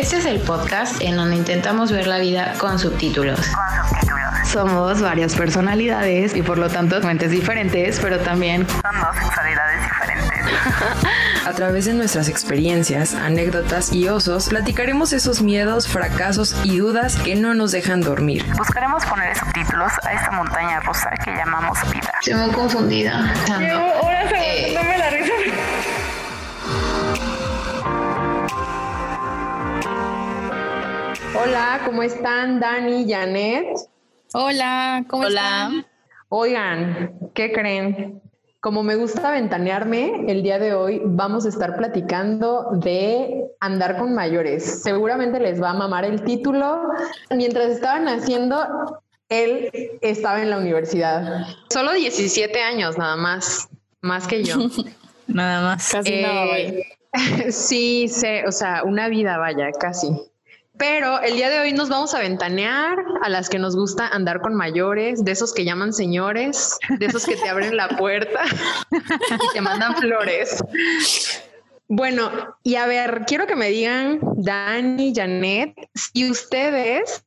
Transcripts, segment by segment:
Este es el podcast en donde intentamos ver la vida con subtítulos. Somos varias personalidades y por lo tanto mentes diferentes, pero también Son dos sexualidades diferentes. A través de nuestras experiencias, anécdotas y osos, platicaremos esos miedos, fracasos y dudas que no nos dejan dormir. Buscaremos poner subtítulos a esta montaña rusa que llamamos vida. Estoy muy confundida. Eh, la risa. Hola, ¿cómo están Dani, Janet? Hola, ¿cómo Hola. están? Oigan, ¿qué creen? Como me gusta ventanearme, el día de hoy vamos a estar platicando de andar con mayores. Seguramente les va a mamar el título. Mientras estaban haciendo, él estaba en la universidad. Solo 17 años nada más, más que yo. Nada más. Casi nada, Eh, vaya. sí, sé, o sea, una vida, vaya, casi. Pero el día de hoy nos vamos a ventanear a las que nos gusta andar con mayores, de esos que llaman señores, de esos que te abren la puerta y te mandan flores. Bueno, y a ver, quiero que me digan, Dani, Janet, si ustedes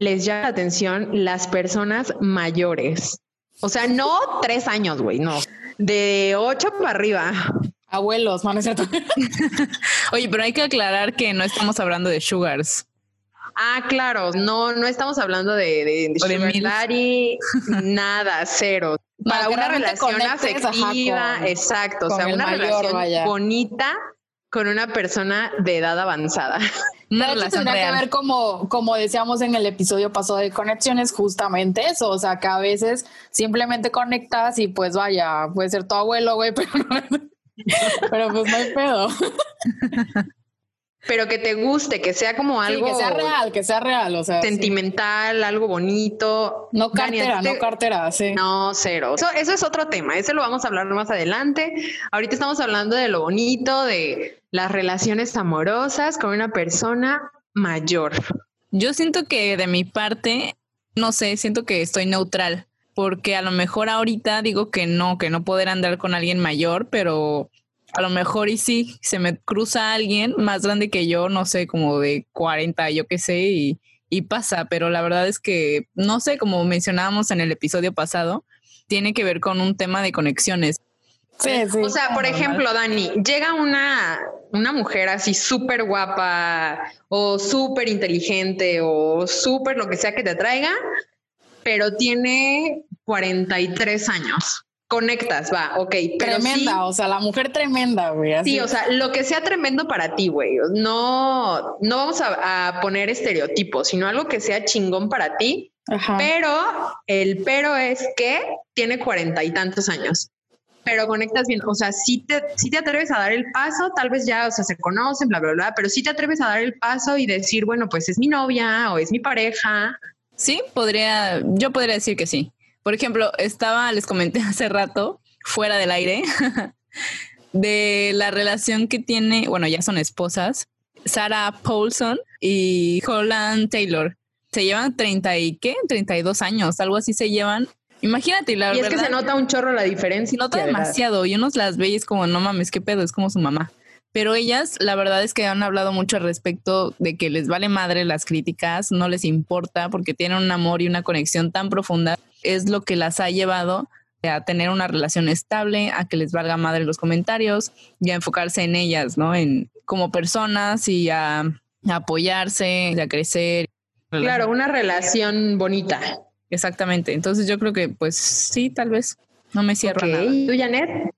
les llama la atención las personas mayores. O sea, no tres años, güey, no. De ocho para arriba. Abuelos, mano, es cierto. Oye, pero hay que aclarar que no estamos hablando de sugars. Ah, claro, no, no estamos hablando de, de, de de daddy, nada, cero. No, Para una relación afectiva, con- exacto, o sea, una mayor, relación vaya. bonita con una persona de edad avanzada. Una De hecho, relación tendría que ver como, como decíamos en el episodio pasado de conexiones, justamente eso. O sea, que a veces simplemente conectas y pues vaya, puede ser tu abuelo, güey, pero, no- pero pues no hay pedo. Pero que te guste, que sea como Sí, algo que sea real, que sea real. O sea, sí. sentimental, algo bonito. no Dani, ¿a ti cartera, te- no cartera, sí. No, cero. Eso, eso es otro tema. Ese lo vamos a hablar más adelante. Ahorita estamos hablando de lo bonito, de las relaciones amorosas con una persona mayor. Yo siento que de mi parte, no sé, siento que estoy neutral, porque a lo mejor ahorita digo que no, que no poder andar con alguien mayor, pero a lo mejor y sí, se me cruza alguien más grande que yo, no sé, como de 40, yo qué sé, y, y pasa, pero la verdad es que, no sé, como mencionábamos en el episodio pasado, tiene que ver con un tema de conexiones. Sí, sí. O sea, por ejemplo, Dani, llega una, una mujer así súper guapa o súper inteligente o súper lo que sea que te traiga, pero tiene 43 años. Conectas, va, ok. Pero tremenda, sí- o sea, la mujer tremenda, güey. así. Sí, o sea, lo que sea tremendo para ti, güey. No, no vamos a, a poner estereotipos, sino algo que sea chingón para ti. Ajá. Pero el pero es que tiene cuarenta y tantos años. Pero conectas bien, o sea, si te, si te atreves a dar el paso, tal vez ya, o sea, se conocen, bla, bla, bla, pero si te atreves a dar el paso y decir, bueno, pues es mi novia o es mi pareja. Sí, podría, yo podría decir que sí. Por ejemplo, estaba, les comenté hace rato, fuera del aire, de la relación que tiene, bueno, ya son esposas, Sarah Paulson y Holland Taylor. Se llevan 30 y qué, 32 años, algo así se llevan. Imagínate, la y es que se nota un chorro la diferencia. se nota demasiado y unos las ve y es como, no mames, qué pedo, es como su mamá. Pero ellas, la verdad es que han hablado mucho al respecto de que les vale madre las críticas, no les importa porque tienen un amor y una conexión tan profunda. Es lo que las ha llevado a tener una relación estable, a que les valga madre los comentarios y a enfocarse en ellas, ¿no? En como personas y a, a apoyarse, y a crecer. Claro, una relación bonita. Exactamente. Entonces yo creo que pues sí, tal vez no me cierro a Ok. nada. ¿Tú, Janet?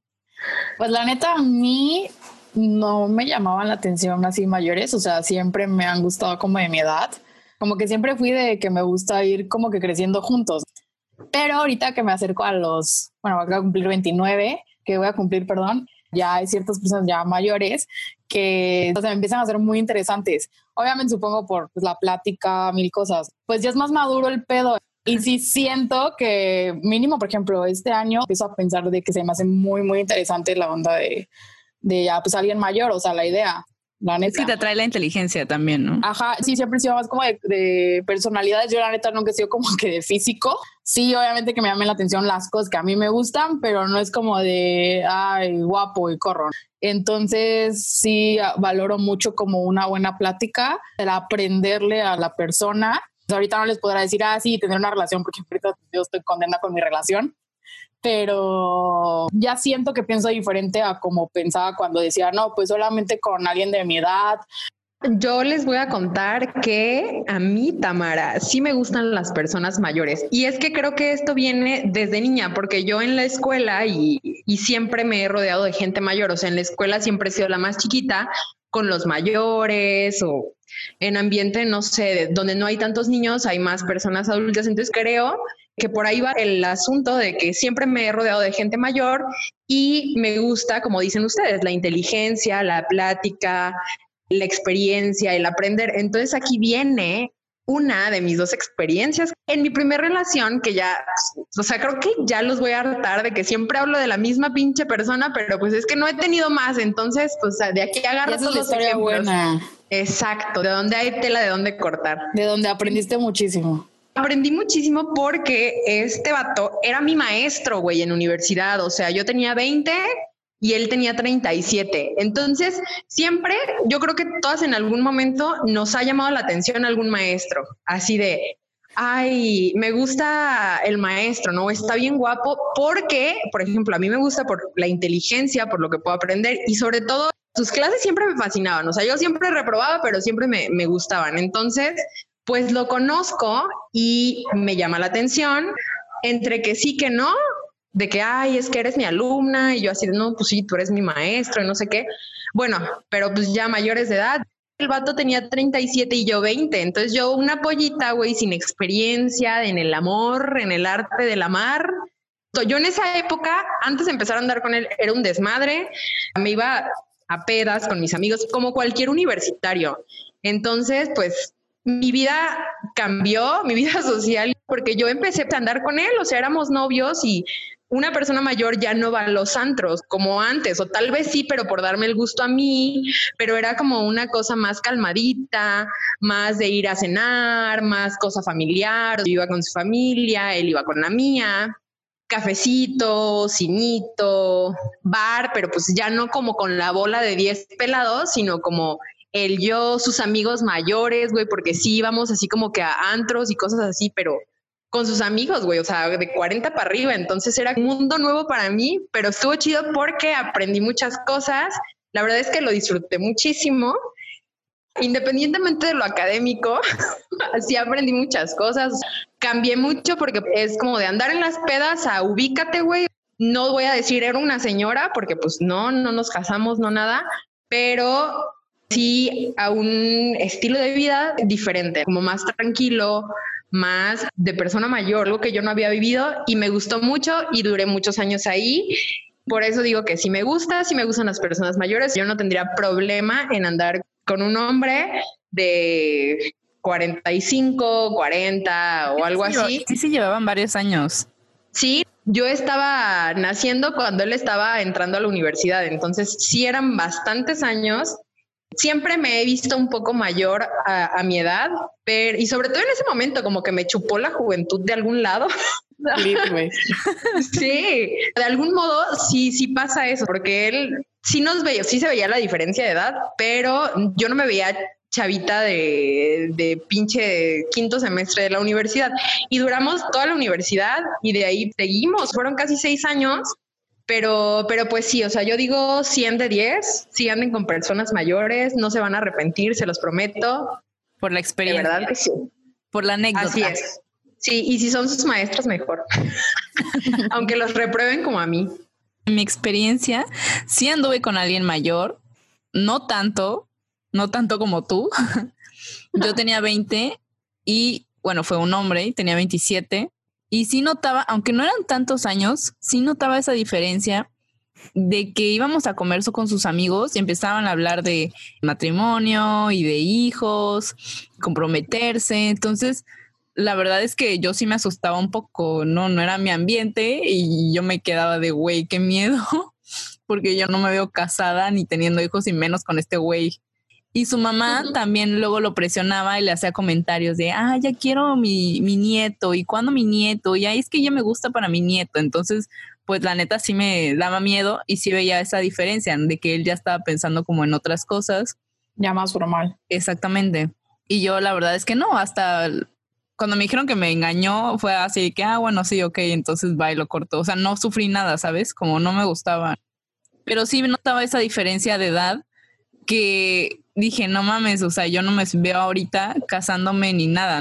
Pues la neta, a mí no me llamaban la atención así mayores, o sea, siempre me han gustado como de mi edad, como que siempre fui de que me gusta ir como que creciendo juntos. Pero ahorita que me acerco a los, bueno, voy a cumplir 29, que voy a cumplir, perdón, ya hay ciertas personas ya mayores que o empiezan a ser muy interesantes. Obviamente supongo por pues, la plática, mil cosas. Pues ya es más maduro el pedo. Y sí siento que mínimo, por ejemplo, este año empiezo a pensar de que se me hace muy, muy interesante la onda de, de ya pues alguien mayor, o sea, la idea. La neta. Es que te atrae la inteligencia también, ¿no? Ajá, sí, siempre he sido más como de, de personalidades. Yo la neta nunca he sido como que de físico. Sí, obviamente que me llamen la atención las cosas que a mí me gustan, pero no es como de, ay, guapo y corro. Entonces sí valoro mucho como una buena plática, el aprenderle a la persona. Ahorita no les podrá decir, ah, sí, tener una relación, porque ahorita yo estoy condena con mi relación, pero ya siento que pienso diferente a como pensaba cuando decía, no, pues solamente con alguien de mi edad. Yo les voy a contar que a mí, Tamara, sí me gustan las personas mayores. Y es que creo que esto viene desde niña, porque yo en la escuela y, y siempre me he rodeado de gente mayor. O sea, en la escuela siempre he sido la más chiquita con los mayores o en ambiente, no sé, donde no hay tantos niños, hay más personas adultas. Entonces creo que por ahí va el asunto de que siempre me he rodeado de gente mayor y me gusta, como dicen ustedes, la inteligencia, la plática, la experiencia, el aprender. Entonces aquí viene una de mis dos experiencias. En mi primera relación, que ya, o sea, creo que ya los voy a hartar de que siempre hablo de la misma pinche persona, pero pues es que no he tenido más. Entonces, pues de aquí agarro todos los historia ejemplos. buena, Exacto, de donde hay tela de dónde cortar. de donde aprendiste muchísimo. Aprendí muchísimo porque este vato era mi maestro, güey, en universidad. O sea, yo tenía 20 y él tenía 37. Entonces, siempre, yo creo que todas en algún momento nos ha llamado la atención algún maestro, así de, ay, me gusta el maestro, ¿no? Está bien guapo porque, por ejemplo, a mí me gusta por la inteligencia, por lo que puedo aprender y sobre todo sus clases siempre me fascinaban. O sea, yo siempre reprobaba, pero siempre me, me gustaban. Entonces, pues lo conozco y me llama la atención entre que sí que no, de que, ay, es que eres mi alumna y yo así, de, no, pues sí, tú eres mi maestro y no sé qué. Bueno, pero pues ya mayores de edad. El vato tenía 37 y yo 20, entonces yo una pollita, güey, sin experiencia en el amor, en el arte del amar. Yo en esa época, antes de empezar a andar con él, era un desmadre, me iba a pedas con mis amigos, como cualquier universitario. Entonces, pues mi vida cambió, mi vida social, porque yo empecé a andar con él, o sea, éramos novios y una persona mayor ya no va a los antros como antes, o tal vez sí, pero por darme el gusto a mí, pero era como una cosa más calmadita, más de ir a cenar, más cosa familiar, yo iba con su familia, él iba con la mía, cafecito, cinito, bar, pero pues ya no como con la bola de 10 pelados, sino como el yo, sus amigos mayores, güey, porque sí íbamos así como que a antros y cosas así, pero con sus amigos, güey, o sea, de 40 para arriba. Entonces era un mundo nuevo para mí, pero estuvo chido porque aprendí muchas cosas. La verdad es que lo disfruté muchísimo. Independientemente de lo académico, así aprendí muchas cosas. Cambié mucho porque es como de andar en las pedas a ubícate, güey. No voy a decir era una señora porque pues no, no nos casamos, no nada, pero sí a un estilo de vida diferente, como más tranquilo, más de persona mayor, algo que yo no había vivido y me gustó mucho y duré muchos años ahí. Por eso digo que si me gusta, si me gustan las personas mayores, yo no tendría problema en andar con un hombre de 45, 40 o algo Sí, así. Sí, sí, llevaban varios años. Sí, yo estaba naciendo cuando él estaba entrando a la universidad, entonces sí eran bastantes años. Siempre me he visto un poco mayor a, a mi edad, pero y sobre todo en ese momento como que me chupó la juventud de algún lado. Sí, de algún modo sí, sí pasa eso, porque él sí nos veía, sí se veía la diferencia de edad, pero yo no me veía chavita de, de pinche quinto semestre de la universidad. Y duramos toda la universidad y de ahí seguimos. Fueron casi seis años, pero, pero pues sí, o sea, yo digo 100 de 10, si anden con personas mayores, no se van a arrepentir, se los prometo. Por la De experiencia. verdad que sí. Por la anécdota. Así es. Sí, y si son sus maestros, mejor. Aunque los reprueben como a mí. En mi experiencia, sí anduve con alguien mayor, no tanto, no tanto como tú. Yo tenía 20 y, bueno, fue un hombre y tenía 27. Y sí notaba, aunque no eran tantos años, sí notaba esa diferencia de que íbamos a comer con sus amigos y empezaban a hablar de matrimonio y de hijos, comprometerse. Entonces, la verdad es que yo sí me asustaba un poco, no, no era mi ambiente y yo me quedaba de güey, qué miedo, porque yo no me veo casada ni teniendo hijos y menos con este güey. Y su mamá también luego lo presionaba y le hacía comentarios de, ah, ya quiero mi, mi nieto, y cuándo mi nieto, y ahí es que ya me gusta para mi nieto. Entonces, pues la neta sí me daba miedo y sí veía esa diferencia de que él ya estaba pensando como en otras cosas. Ya más formal. Exactamente. Y yo la verdad es que no, hasta cuando me dijeron que me engañó fue así que, ah, bueno, sí, ok, entonces va y lo cortó. O sea, no sufrí nada, ¿sabes? Como no me gustaba. Pero sí notaba esa diferencia de edad que dije, no mames, o sea, yo no me veo ahorita casándome ni nada.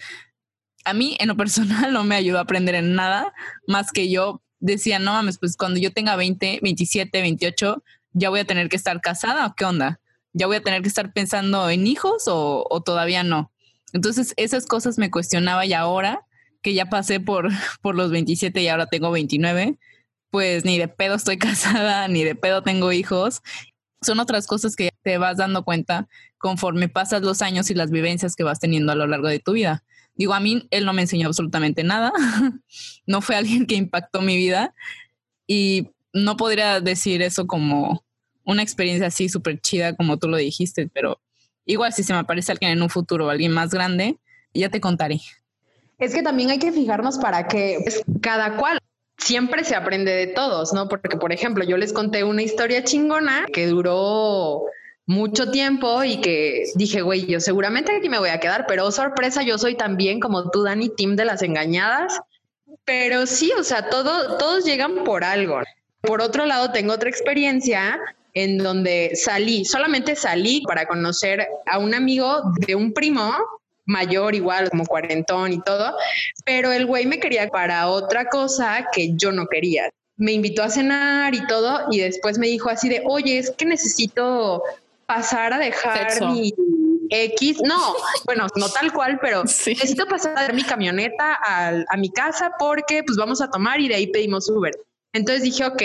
A mí, en lo personal, no me ayudó a aprender en nada, más que yo decía, no mames, pues cuando yo tenga 20, 27, 28, ya voy a tener que estar casada qué onda? ¿Ya voy a tener que estar pensando en hijos o, o todavía no? Entonces, esas cosas me cuestionaba y ahora que ya pasé por, por los 27 y ahora tengo 29, pues ni de pedo estoy casada, ni de pedo tengo hijos. Son otras cosas que te vas dando cuenta conforme pasas los años y las vivencias que vas teniendo a lo largo de tu vida. Digo, a mí él no me enseñó absolutamente nada, no fue alguien que impactó mi vida y no podría decir eso como una experiencia así súper chida como tú lo dijiste, pero igual si se me aparece alguien en un futuro, alguien más grande, ya te contaré. Es que también hay que fijarnos para que pues, cada cual siempre se aprende de todos, ¿no? Porque, por ejemplo, yo les conté una historia chingona que duró mucho tiempo y que dije, güey, yo seguramente aquí me voy a quedar, pero sorpresa, yo soy también como tú, Dani, team de las engañadas. Pero sí, o sea, todo, todos llegan por algo. Por otro lado, tengo otra experiencia en donde salí, solamente salí para conocer a un amigo de un primo mayor, igual como cuarentón y todo, pero el güey me quería para otra cosa que yo no quería. Me invitó a cenar y todo y después me dijo así de, oye, es que necesito pasar a dejar mi X, no, bueno, no tal cual, pero necesito pasar a mi camioneta a, mi casa porque pues vamos a tomar y de ahí pedimos Uber. Entonces dije, ok,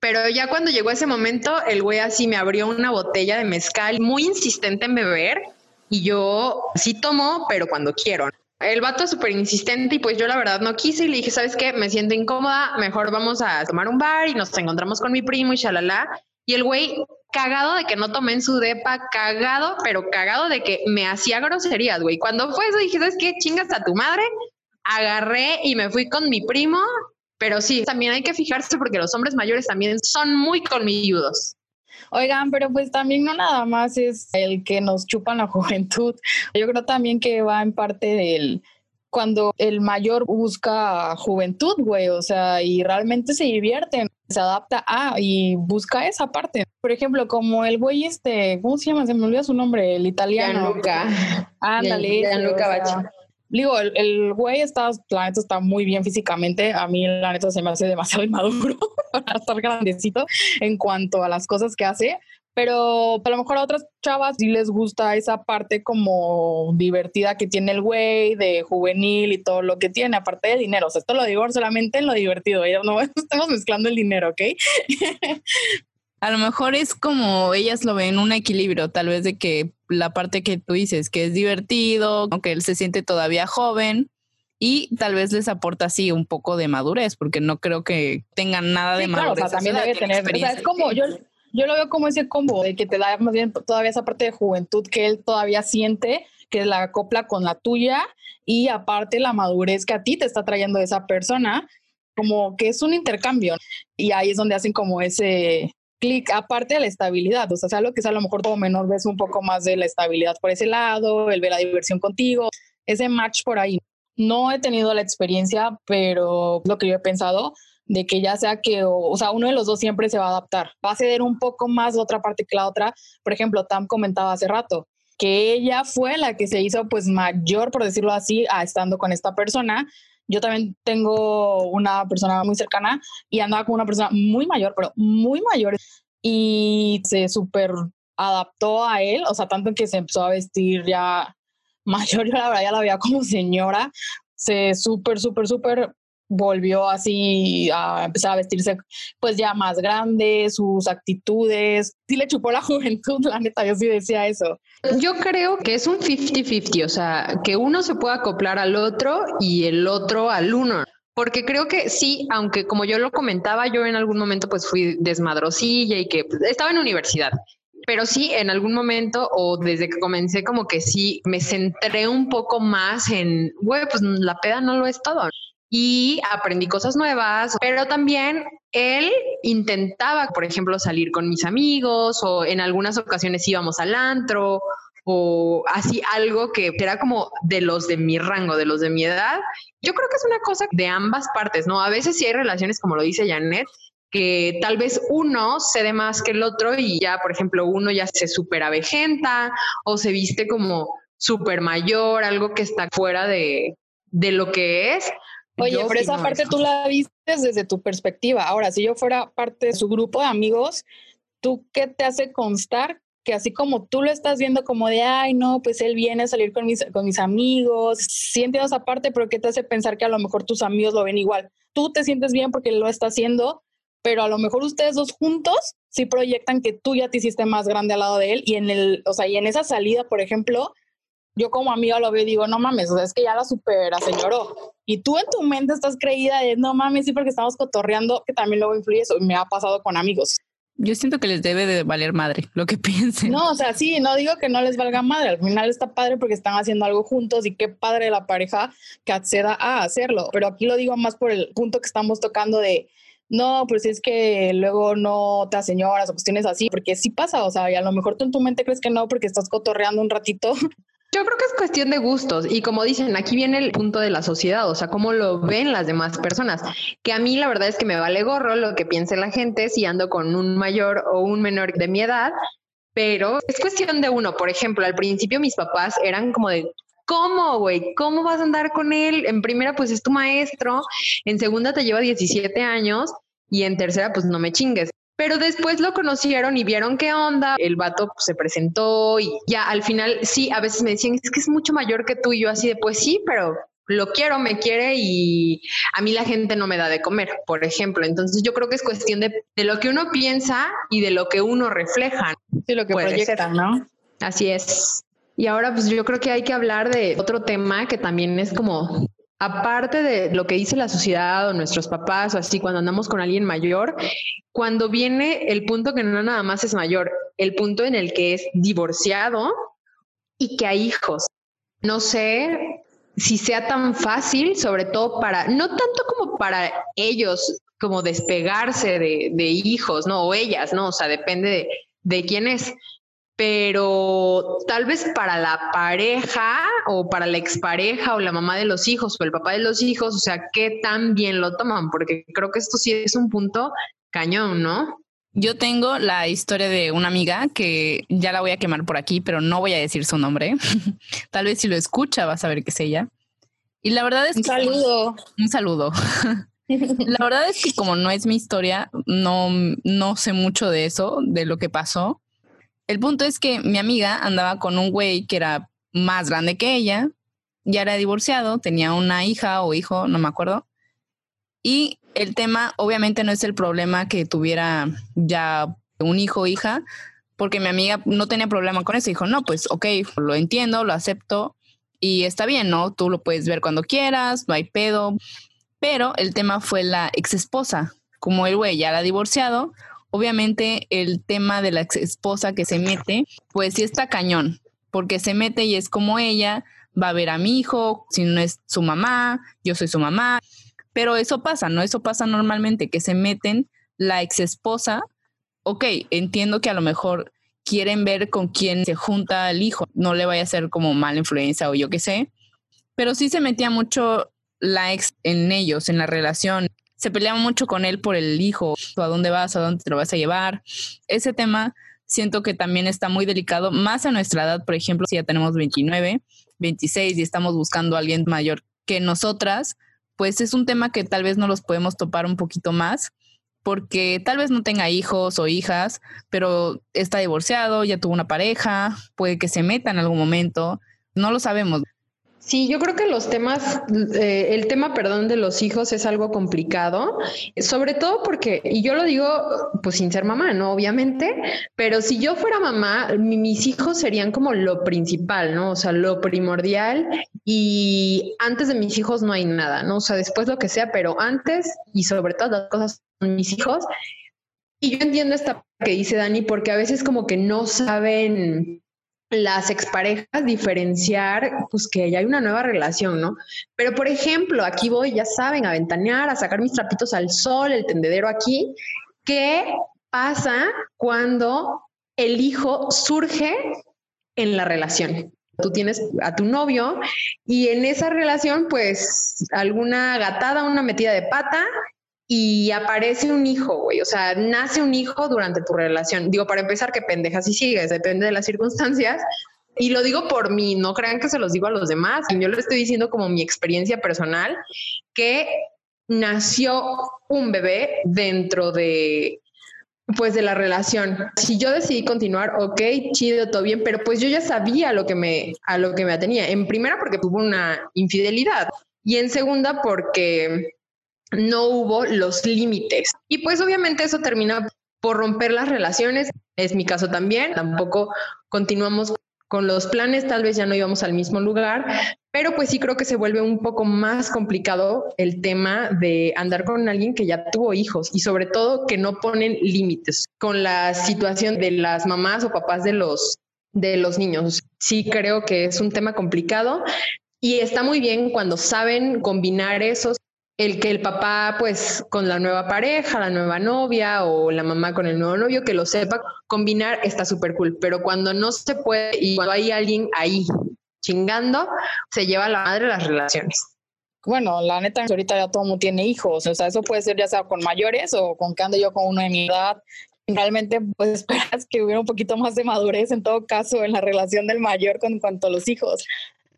pero ya cuando llegó ese momento, el güey así me abrió una botella de mezcal muy insistente en beber y yo sí tomo, pero cuando quiero. El vato es súper insistente y pues yo la verdad no quise y le dije, ¿sabes qué? Me siento incómoda, mejor vamos a tomar un bar y nos encontramos con mi primo y shalala. Y el güey cagado de que no tomé en su depa, cagado, pero cagado de que me hacía groserías, güey. Cuando fue eso dije, ¿sabes qué? Chingas a tu madre. Agarré y me fui con mi primo, pero sí, también hay que fijarse porque los hombres mayores también son muy colmilludos. Oigan, pero pues también no nada más es el que nos chupan la juventud. Yo creo también que va en parte del cuando el mayor busca juventud, güey, o sea, y realmente se divierte, se adapta a y busca esa parte. Por ejemplo, como el güey este, ¿cómo se llama? Se me olvidó su nombre, el italiano. Gianluca. Ándale. Gianluca Bachi. Digo, el, el, güey está, la neta está muy bien físicamente. A mí la neta se me hace demasiado inmaduro para estar grandecito en cuanto a las cosas que hace pero a lo mejor a otras chavas sí les gusta esa parte como divertida que tiene el güey, de juvenil y todo lo que tiene, aparte de dinero. O sea, esto lo digo solamente en lo divertido, no estamos mezclando el dinero, ¿ok? a lo mejor es como ellas lo ven un equilibrio, tal vez de que la parte que tú dices, que es divertido, aunque él se siente todavía joven, y tal vez les aporta así un poco de madurez, porque no creo que tengan nada de madurez. Claro, o sea, también debe tener, o sea, es como yo, yo lo veo como ese combo de que te da más bien todavía esa parte de juventud que él todavía siente, que la acopla con la tuya y aparte la madurez que a ti te está trayendo esa persona, como que es un intercambio. Y ahí es donde hacen como ese clic, aparte de la estabilidad, o sea, sea lo que sea, a lo mejor todo menor ves un poco más de la estabilidad por ese lado, el ver la diversión contigo, ese match por ahí. No he tenido la experiencia, pero lo que yo he pensado, de que ya sea que, o, sea, uno de los dos siempre se va a adaptar. Va a ceder un poco más la otra parte que la otra. Por ejemplo, Tam comentaba hace rato que ella fue la que se hizo pues mayor, por decirlo así, a estando con esta persona. Yo también tengo una persona muy cercana y andaba con una persona muy mayor, pero muy mayor y se súper adaptó a él, o sea, tanto que se empezó a vestir ya mayor, yo la verdad ya la veía como señora, se súper, súper, súper volvió así a empezar a vestirse pues ya más grande, sus actitudes, sí le chupó la juventud, la neta, yo sí decía eso. Yo creo que es un 50-50, o sea, que uno se pueda acoplar al otro y el otro al uno. Porque creo que sí, aunque como yo lo comentaba, yo en algún momento pues fui desmadrosilla y que pues, estaba en universidad. pero sí en algún momento o desde que comencé como que sí me centré un poco más en, güey, pues la peda no lo es todo. Y aprendí cosas nuevas, pero también él intentaba, por ejemplo, salir con mis amigos o en algunas ocasiones íbamos al antro o así algo que era como de los de mi rango, de los de mi edad. Yo creo que es una cosa de ambas partes, ¿no? A veces sí hay relaciones, como lo dice Janet, que tal vez uno cede más que el otro y ya, por ejemplo, uno ya se superavejenta o se viste como super mayor, algo que está fuera de, de lo que es. Oye, pero esa parte tú la viste desde tu perspectiva. Ahora, si yo fuera parte de su grupo de amigos, ¿tú qué te hace constar que así como tú lo estás viendo como de, ay, no, pues él viene a salir con mis, con mis amigos, sí entiendo esa parte, pero ¿qué te hace pensar que a lo mejor tus amigos lo ven igual? Tú te sientes bien porque lo está haciendo, pero a lo mejor ustedes dos juntos sí proyectan que tú ya te hiciste más grande al lado de él y en el, o sea, y en esa salida, por ejemplo, yo como amiga lo veo y digo, no mames, o sea, es que ya la supera, señoró. Y tú en tu mente estás creída de, no mames, sí, porque estamos cotorreando, que también luego influye eso. Me ha pasado con amigos. Yo siento que les debe de valer madre lo que piensen. No, o sea, sí, no digo que no les valga madre. Al final está padre porque están haciendo algo juntos y qué padre la pareja que acceda a hacerlo. Pero aquí lo digo más por el punto que estamos tocando de no, pues es que luego no te señoras o cuestiones así, porque sí pasa, o sea, y a lo mejor tú en tu mente crees que no porque estás cotorreando un ratito. Yo creo que es cuestión de gustos y como dicen, aquí viene el punto de la sociedad, o sea, cómo lo ven las demás personas, que a mí la verdad es que me vale gorro lo que piense la gente si ando con un mayor o un menor de mi edad, pero es cuestión de uno, por ejemplo, al principio mis papás eran como de, ¿Cómo, güey? ¿Cómo vas a andar con él? En primera, pues es tu maestro, en segunda te lleva 17 años y en tercera, pues no me chingues. Pero después lo conocieron y vieron qué onda, el vato pues, se presentó y ya al final, sí, a veces me decían, es que es mucho mayor que tú y yo así de, pues sí, pero lo quiero, me quiere y a mí la gente no me da de comer, por ejemplo. Entonces yo creo que es cuestión de, de lo que uno piensa y de lo que uno refleja. Sí, lo que proyecta, ¿no? Así es. Y ahora pues yo creo que hay que hablar de otro tema que también es como, aparte de lo que dice la sociedad o nuestros papás o así, cuando andamos con alguien mayor, cuando viene el punto que no nada más es mayor, el punto en el que es divorciado y que hay hijos. No sé si sea tan fácil, sobre todo para, no tanto como para ellos, como despegarse de, de hijos, ¿no? O ellas, ¿no? O sea, depende de, de quién es pero tal vez para la pareja o para la expareja o la mamá de los hijos o el papá de los hijos, o sea, qué tan bien lo toman, porque creo que esto sí es un punto cañón, ¿no? Yo tengo la historia de una amiga que ya la voy a quemar por aquí, pero no voy a decir su nombre. tal vez si lo escucha vas a ver que es ella. Y la verdad es un saludo. Un saludo. la verdad es que como no es mi historia, no, no sé mucho de eso, de lo que pasó el punto es que mi amiga andaba con un güey que era más grande que ella, ya era divorciado, tenía una hija o hijo, no me acuerdo. Y el tema obviamente no es el problema que tuviera ya un hijo o hija, porque mi amiga no tenía problema con eso. Dijo, no, pues ok, lo entiendo, lo acepto y está bien, ¿no? Tú lo puedes ver cuando quieras, no hay pedo. Pero el tema fue la ex esposa. Como el güey ya era divorciado, obviamente el tema de la ex esposa que se mete, pues sí está cañón, porque se mete y es como ella, va a ver a mi hijo, si no es su mamá, yo soy su mamá, pero eso pasa, ¿no? Eso pasa normalmente, que se meten la ex esposa, ok, entiendo que a lo mejor quieren ver con quién se junta el hijo, no le vaya a ser como mala influencia o yo qué sé, pero sí se metía mucho la ex en ellos, en la relación se peleaba mucho con él por el hijo, a dónde vas, a dónde te lo vas a llevar. Ese tema siento que también está muy delicado, más a nuestra edad, por ejemplo, si ya tenemos 29, 26 y estamos buscando a alguien mayor que nosotras, pues es un tema que tal vez no los podemos topar un poquito más, porque tal vez no tenga hijos o hijas, pero está divorciado, ya tuvo una pareja, puede que se meta en algún momento, no lo sabemos. Sí, yo creo que los temas, eh, el tema, perdón, de los hijos es algo complicado, sobre todo porque, y yo lo digo pues sin ser mamá, ¿no? Obviamente, pero si yo fuera mamá, mis hijos serían como lo principal, ¿no? O sea, lo primordial y antes de mis hijos no hay nada, ¿no? O sea, después lo que sea, pero antes y sobre todas las cosas mis hijos Y yo entiendo esta que dice Dani, porque a veces como que no saben las exparejas diferenciar, pues que ya hay una nueva relación, ¿no? Pero por ejemplo, aquí voy, ya saben, a ventanear, a sacar mis trapitos al sol, el tendedero aquí. ¿Qué pasa cuando el hijo surge en la relación? Tú tienes a tu novio y en esa relación, pues alguna gatada, una metida de pata y aparece un hijo, güey. O sea, nace un hijo durante tu relación. Digo, para empezar, que pendejas y sigues, depende de las circunstancias. Y lo digo por mí, no crean que se los digo a los demás. Yo lo estoy diciendo como mi experiencia personal, que nació un bebé dentro de pues de la relación. Si yo decidí continuar, ok, chido, todo bien, pero pues yo ya sabía lo que me, a lo que me atenía. En primera, porque tuvo una infidelidad y en segunda, porque no hubo los límites. Y pues obviamente eso termina por romper las relaciones. Es mi caso también. Tampoco continuamos con los planes, tal vez ya no íbamos al mismo lugar, pero pues sí creo que se vuelve un poco más complicado el tema de andar con alguien que ya tuvo hijos y sobre todo que no ponen límites con la situación de las mamás o papás de los de los niños. Sí creo que es un tema complicado y está muy bien cuando saben combinar esos el que el papá, pues, con la nueva pareja, la nueva novia o la mamá con el nuevo novio, que lo sepa combinar, está súper cool. Pero cuando no se puede y cuando hay alguien ahí chingando, se lleva la madre las relaciones. Bueno, la neta, ahorita ya todo mundo tiene hijos. O sea, eso puede ser ya sea con mayores o con que ande yo con uno de mi edad. Realmente, pues esperas que hubiera un poquito más de madurez en todo caso en la relación del mayor con cuanto a los hijos.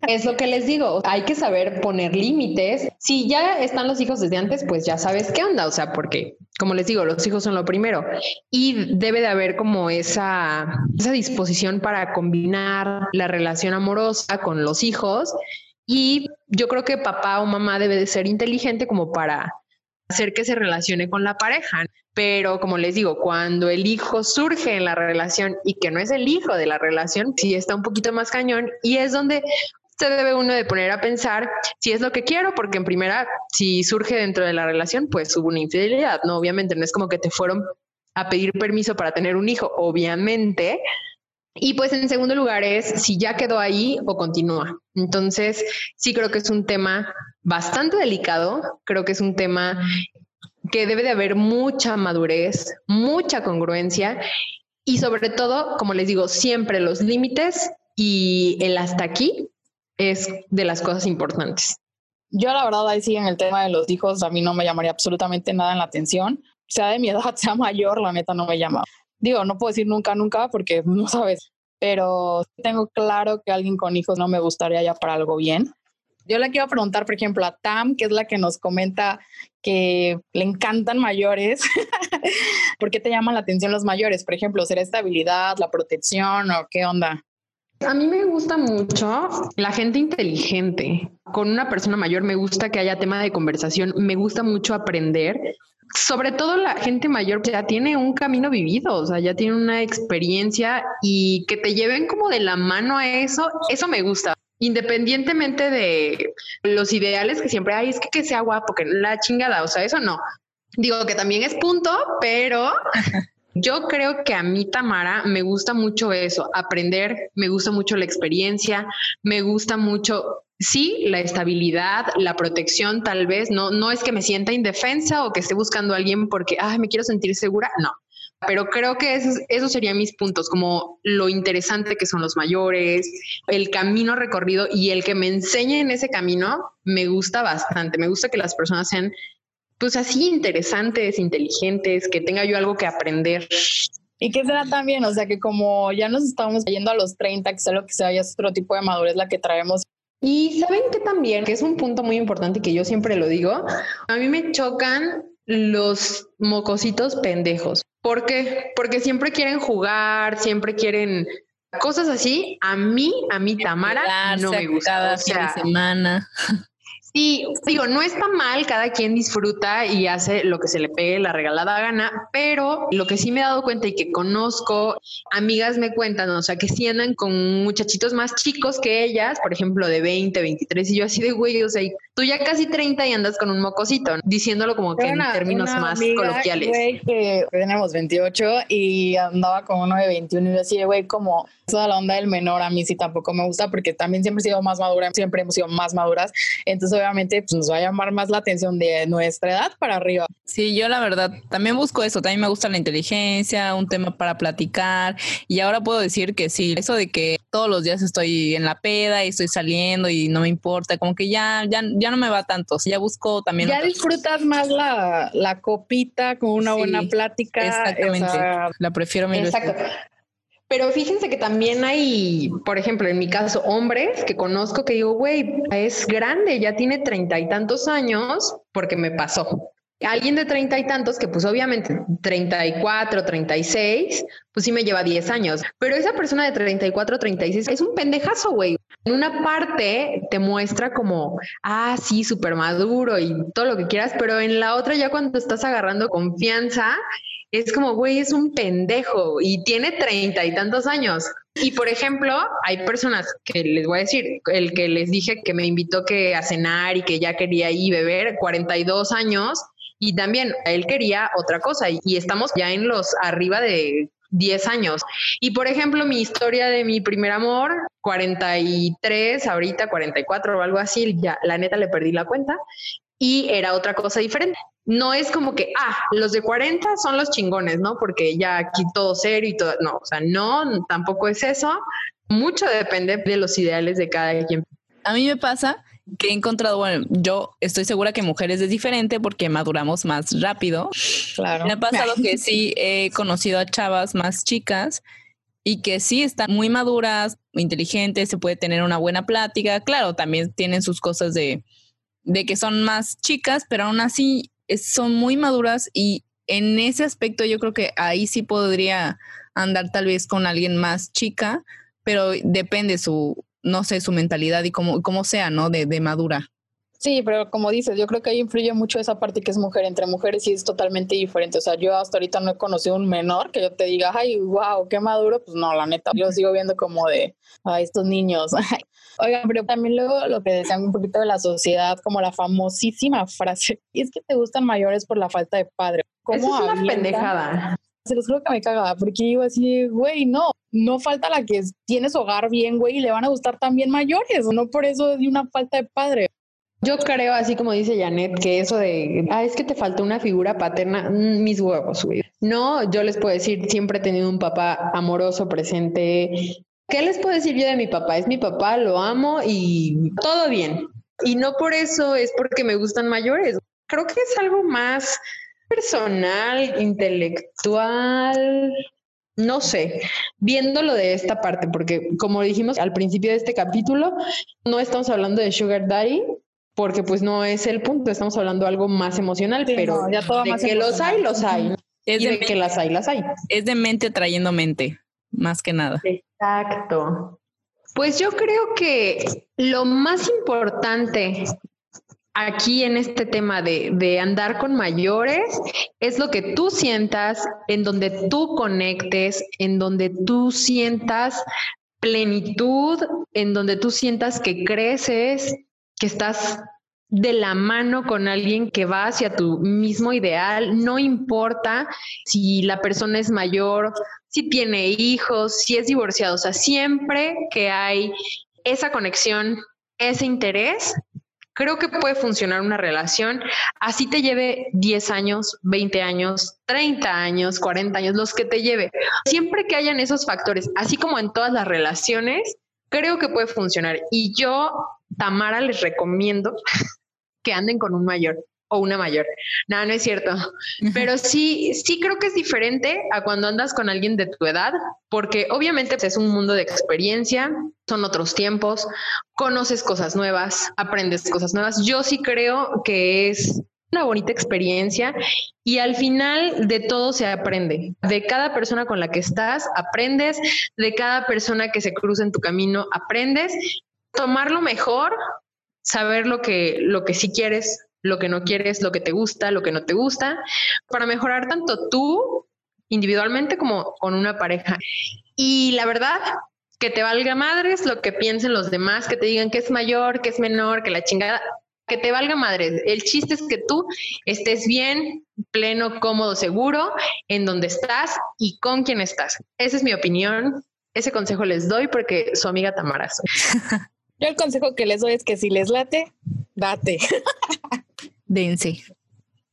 Es lo que les digo, hay que saber poner límites. Si ya están los hijos desde antes, pues ya sabes qué onda, o sea, porque, como les digo, los hijos son lo primero y debe de haber como esa, esa disposición para combinar la relación amorosa con los hijos y yo creo que papá o mamá debe de ser inteligente como para hacer que se relacione con la pareja. Pero como les digo, cuando el hijo surge en la relación y que no es el hijo de la relación, sí está un poquito más cañón y es donde se debe uno de poner a pensar si es lo que quiero, porque en primera, si surge dentro de la relación, pues hubo una infidelidad, ¿no? Obviamente, no es como que te fueron a pedir permiso para tener un hijo, obviamente. Y pues en segundo lugar es si ya quedó ahí o continúa. Entonces, sí creo que es un tema bastante delicado, creo que es un tema que debe de haber mucha madurez, mucha congruencia y sobre todo, como les digo, siempre los límites y el hasta aquí es de las cosas importantes. Yo la verdad ahí sí en el tema de los hijos a mí no me llamaría absolutamente nada en la atención, sea de mi edad, sea mayor, la neta no me llama. Digo, no puedo decir nunca, nunca porque no sabes, pero tengo claro que alguien con hijos no me gustaría ya para algo bien. Yo le quiero preguntar, por ejemplo, a Tam, que es la que nos comenta que le encantan mayores. ¿Por qué te llaman la atención los mayores? Por ejemplo, ¿será estabilidad, la protección o qué onda? A mí me gusta mucho la gente inteligente. Con una persona mayor me gusta que haya tema de conversación, me gusta mucho aprender. Sobre todo la gente mayor ya tiene un camino vivido, o sea, ya tiene una experiencia y que te lleven como de la mano a eso, eso me gusta. Independientemente de los ideales que siempre hay, es que, que sea guapo, que la chingada, o sea, eso no. Digo que también es punto, pero Yo creo que a mí, Tamara, me gusta mucho eso, aprender, me gusta mucho la experiencia, me gusta mucho, sí, la estabilidad, la protección, tal vez, no, no es que me sienta indefensa o que esté buscando a alguien porque, ay, me quiero sentir segura, no. Pero creo que esos, esos serían mis puntos, como lo interesante que son los mayores, el camino recorrido y el que me enseñe en ese camino, me gusta bastante. Me gusta que las personas sean pues así interesantes, inteligentes, que tenga yo algo que aprender. ¿Y qué será también? O sea, que como ya nos estamos yendo a los 30, que sea lo que sea, ya es otro tipo de madurez la que traemos. Y saben que también, que es un punto muy importante que yo siempre lo digo, a mí me chocan los mocositos pendejos. ¿Por qué? Porque siempre quieren jugar, siempre quieren cosas así. A mí, a mí Tamara, no me gusta. Cada fin de semana. Sí, digo, no está mal, cada quien disfruta y hace lo que se le pegue la regalada gana, pero lo que sí me he dado cuenta y que conozco, amigas me cuentan, o sea, que sí andan con muchachitos más chicos que ellas, por ejemplo, de 20, 23, y yo así de güey, o sea, Tú ya casi 30 y andas con un mocosito, diciéndolo como que en términos más coloquiales. Güey, que tenemos 28 y andaba con uno de 21 y yo así, güey, como toda la onda del menor a mí sí tampoco me gusta porque también siempre he sido más madura, siempre hemos sido más maduras. Entonces, obviamente, pues, nos va a llamar más la atención de nuestra edad para arriba. Sí, yo la verdad también busco eso. También me gusta la inteligencia, un tema para platicar. Y ahora puedo decir que sí, eso de que todos los días estoy en la peda y estoy saliendo y no me importa, como que ya, ya, ya no me va tanto. ya busco también. Ya disfrutas más la, la, copita con una buena plática. Exactamente. la prefiero mil Exacto. Pero fíjense que también hay, por ejemplo, en mi caso, hombres que conozco que digo, güey, es grande, ya tiene treinta y tantos años porque me pasó. Alguien de treinta y tantos que pues obviamente treinta y cuatro, treinta y seis, pues sí me lleva diez años. Pero esa persona de treinta y cuatro, treinta y seis es un pendejazo, güey. En una parte te muestra como, ah, sí, súper maduro y todo lo que quieras, pero en la otra ya cuando estás agarrando confianza, es como, güey, es un pendejo y tiene treinta y tantos años. Y por ejemplo, hay personas que les voy a decir, el que les dije que me invitó que a cenar y que ya quería ir beber, 42 años, y también él quería otra cosa y estamos ya en los arriba de 10 años. Y por ejemplo, mi historia de mi primer amor, 43, ahorita 44 o algo así, ya la neta le perdí la cuenta y era otra cosa diferente no es como que, ah, los de 40 son los chingones, ¿no? Porque ya aquí todo serio y todo, no, o sea, no, tampoco es eso. Mucho depende de los ideales de cada quien. A mí me pasa que he encontrado, bueno, yo estoy segura que mujeres es diferente porque maduramos más rápido. Claro. Me ha pasado que sí he conocido a chavas más chicas y que sí están muy maduras, inteligentes, se puede tener una buena plática. Claro, también tienen sus cosas de, de que son más chicas, pero aún así son muy maduras y en ese aspecto yo creo que ahí sí podría andar tal vez con alguien más chica, pero depende su, no sé, su mentalidad y cómo, cómo sea, ¿no? De, de madura. Sí, pero como dices, yo creo que ahí influye mucho esa parte que es mujer entre mujeres y es totalmente diferente. O sea, yo hasta ahorita no he conocido un menor que yo te diga, ay, wow, qué maduro. Pues no, la neta, yo sigo viendo como de, a estos niños. Oigan, pero también luego lo que decían un poquito de la sociedad, como la famosísima frase, y es que te gustan mayores por la falta de padre. ¿Cómo es una pendejada. Se los juro que me cagaba, porque iba así, güey, no, no falta la que tiene su hogar bien, güey, y le van a gustar también mayores, no por eso de una falta de padre. Yo creo, así como dice Janet, que eso de, ah, es que te falta una figura paterna, mm, mis huevos, güey. No, yo les puedo decir, siempre he tenido un papá amoroso, presente. ¿Qué les puedo decir yo de mi papá? Es mi papá, lo amo y todo bien. Y no por eso es porque me gustan mayores. Creo que es algo más personal, intelectual, no sé, viéndolo de esta parte, porque como dijimos al principio de este capítulo, no estamos hablando de Sugar Daddy, porque pues no es el punto, estamos hablando de algo más emocional, pero ya de que los hay, los hay. Es de, que las hay, las hay. Es de mente atrayendo mente, más que nada. Exacto. Pues yo creo que lo más importante aquí en este tema de, de, andar con mayores es lo que tú sientas, en donde tú conectes, en donde tú sientas plenitud, en donde tú sientas que creces, que estás de la mano con alguien que va hacia tu mismo ideal, no importa si la persona es mayor, si tiene hijos, si es divorciado, o sea, siempre que hay esa conexión, ese interés, creo que puede funcionar una relación, así te lleve 10 años, 20 años, 30 años, 40 años, los que te lleve. Siempre que hayan esos factores, así como en todas las relaciones, creo que puede funcionar. Y yo, Tamara, les recomiendo que anden con un mayor o una mayor. No, no es cierto. Pero sí, sí creo que es diferente a cuando andas con alguien de tu edad, porque obviamente es un mundo de experiencia, son otros tiempos, conoces cosas nuevas, aprendes cosas nuevas. Yo sí creo que es una bonita experiencia y al final de todo se aprende. De cada persona con la que estás, aprendes, de cada persona que se cruza en tu camino, aprendes. Tomarlo mejor, saber lo que, lo que sí quieres, lo que no quieres, lo que te gusta, lo que no te gusta, para mejorar tanto tú individualmente como con una pareja. Y la verdad, que te valga madres lo que piensen los demás, que te digan que es mayor, que es menor, que la chingada, que te valga madre. El chiste es que tú estés bien, pleno, cómodo, seguro en donde estás y con quién estás. Esa es mi opinión. Ese consejo les doy porque su amiga Tamara Yo el consejo que les doy es que si les late, date. Dense.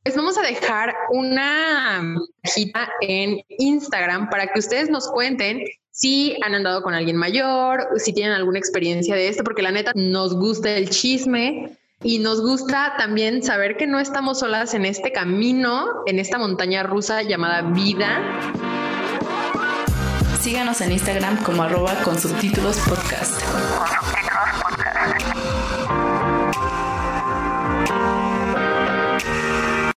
Pues vamos a dejar una cajita en Instagram para que ustedes nos cuenten si han andado con alguien mayor, si tienen alguna experiencia de esto, porque la neta nos gusta el chisme y nos gusta también saber que no estamos solas en este camino, en esta montaña rusa llamada vida. Síganos en Instagram como arroba con subtítulos podcast.